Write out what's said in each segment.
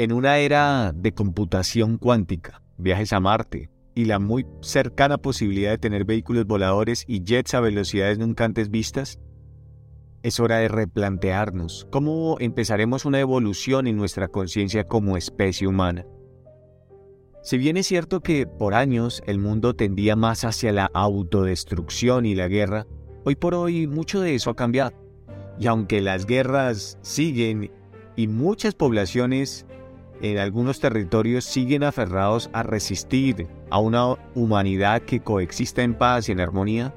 En una era de computación cuántica, viajes a Marte y la muy cercana posibilidad de tener vehículos voladores y jets a velocidades nunca antes vistas, es hora de replantearnos cómo empezaremos una evolución en nuestra conciencia como especie humana. Si bien es cierto que por años el mundo tendía más hacia la autodestrucción y la guerra, hoy por hoy mucho de eso ha cambiado. Y aunque las guerras siguen y muchas poblaciones en algunos territorios siguen aferrados a resistir a una humanidad que coexista en paz y en armonía,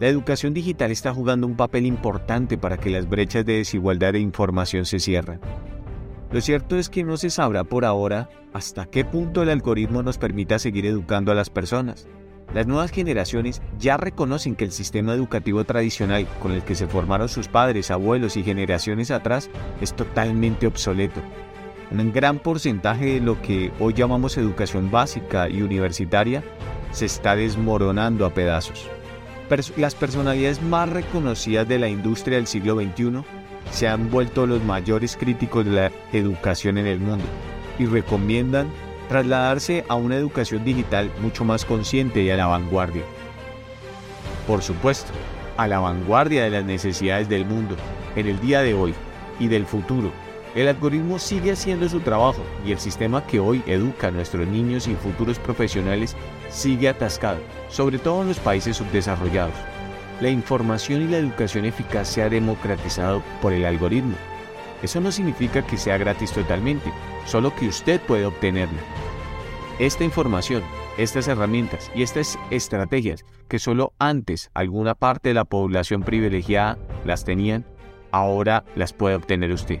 la educación digital está jugando un papel importante para que las brechas de desigualdad e información se cierren. Lo cierto es que no se sabrá por ahora hasta qué punto el algoritmo nos permita seguir educando a las personas. Las nuevas generaciones ya reconocen que el sistema educativo tradicional con el que se formaron sus padres, abuelos y generaciones atrás es totalmente obsoleto un gran porcentaje de lo que hoy llamamos educación básica y universitaria se está desmoronando a pedazos. las personalidades más reconocidas de la industria del siglo XXI se han vuelto los mayores críticos de la educación en el mundo y recomiendan trasladarse a una educación digital mucho más consciente y a la vanguardia. Por supuesto, a la vanguardia de las necesidades del mundo, en el día de hoy y del futuro, el algoritmo sigue haciendo su trabajo y el sistema que hoy educa a nuestros niños y futuros profesionales sigue atascado, sobre todo en los países subdesarrollados. La información y la educación eficaz se ha democratizado por el algoritmo. Eso no significa que sea gratis totalmente, solo que usted puede obtenerla. Esta información, estas herramientas y estas estrategias que solo antes alguna parte de la población privilegiada las tenían, ahora las puede obtener usted.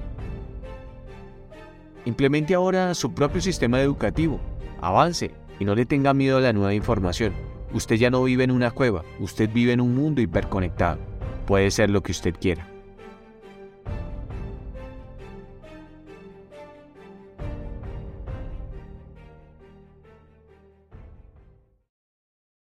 Implemente ahora su propio sistema educativo. Avance y no le tenga miedo a la nueva información. Usted ya no vive en una cueva, usted vive en un mundo hiperconectado. Puede ser lo que usted quiera.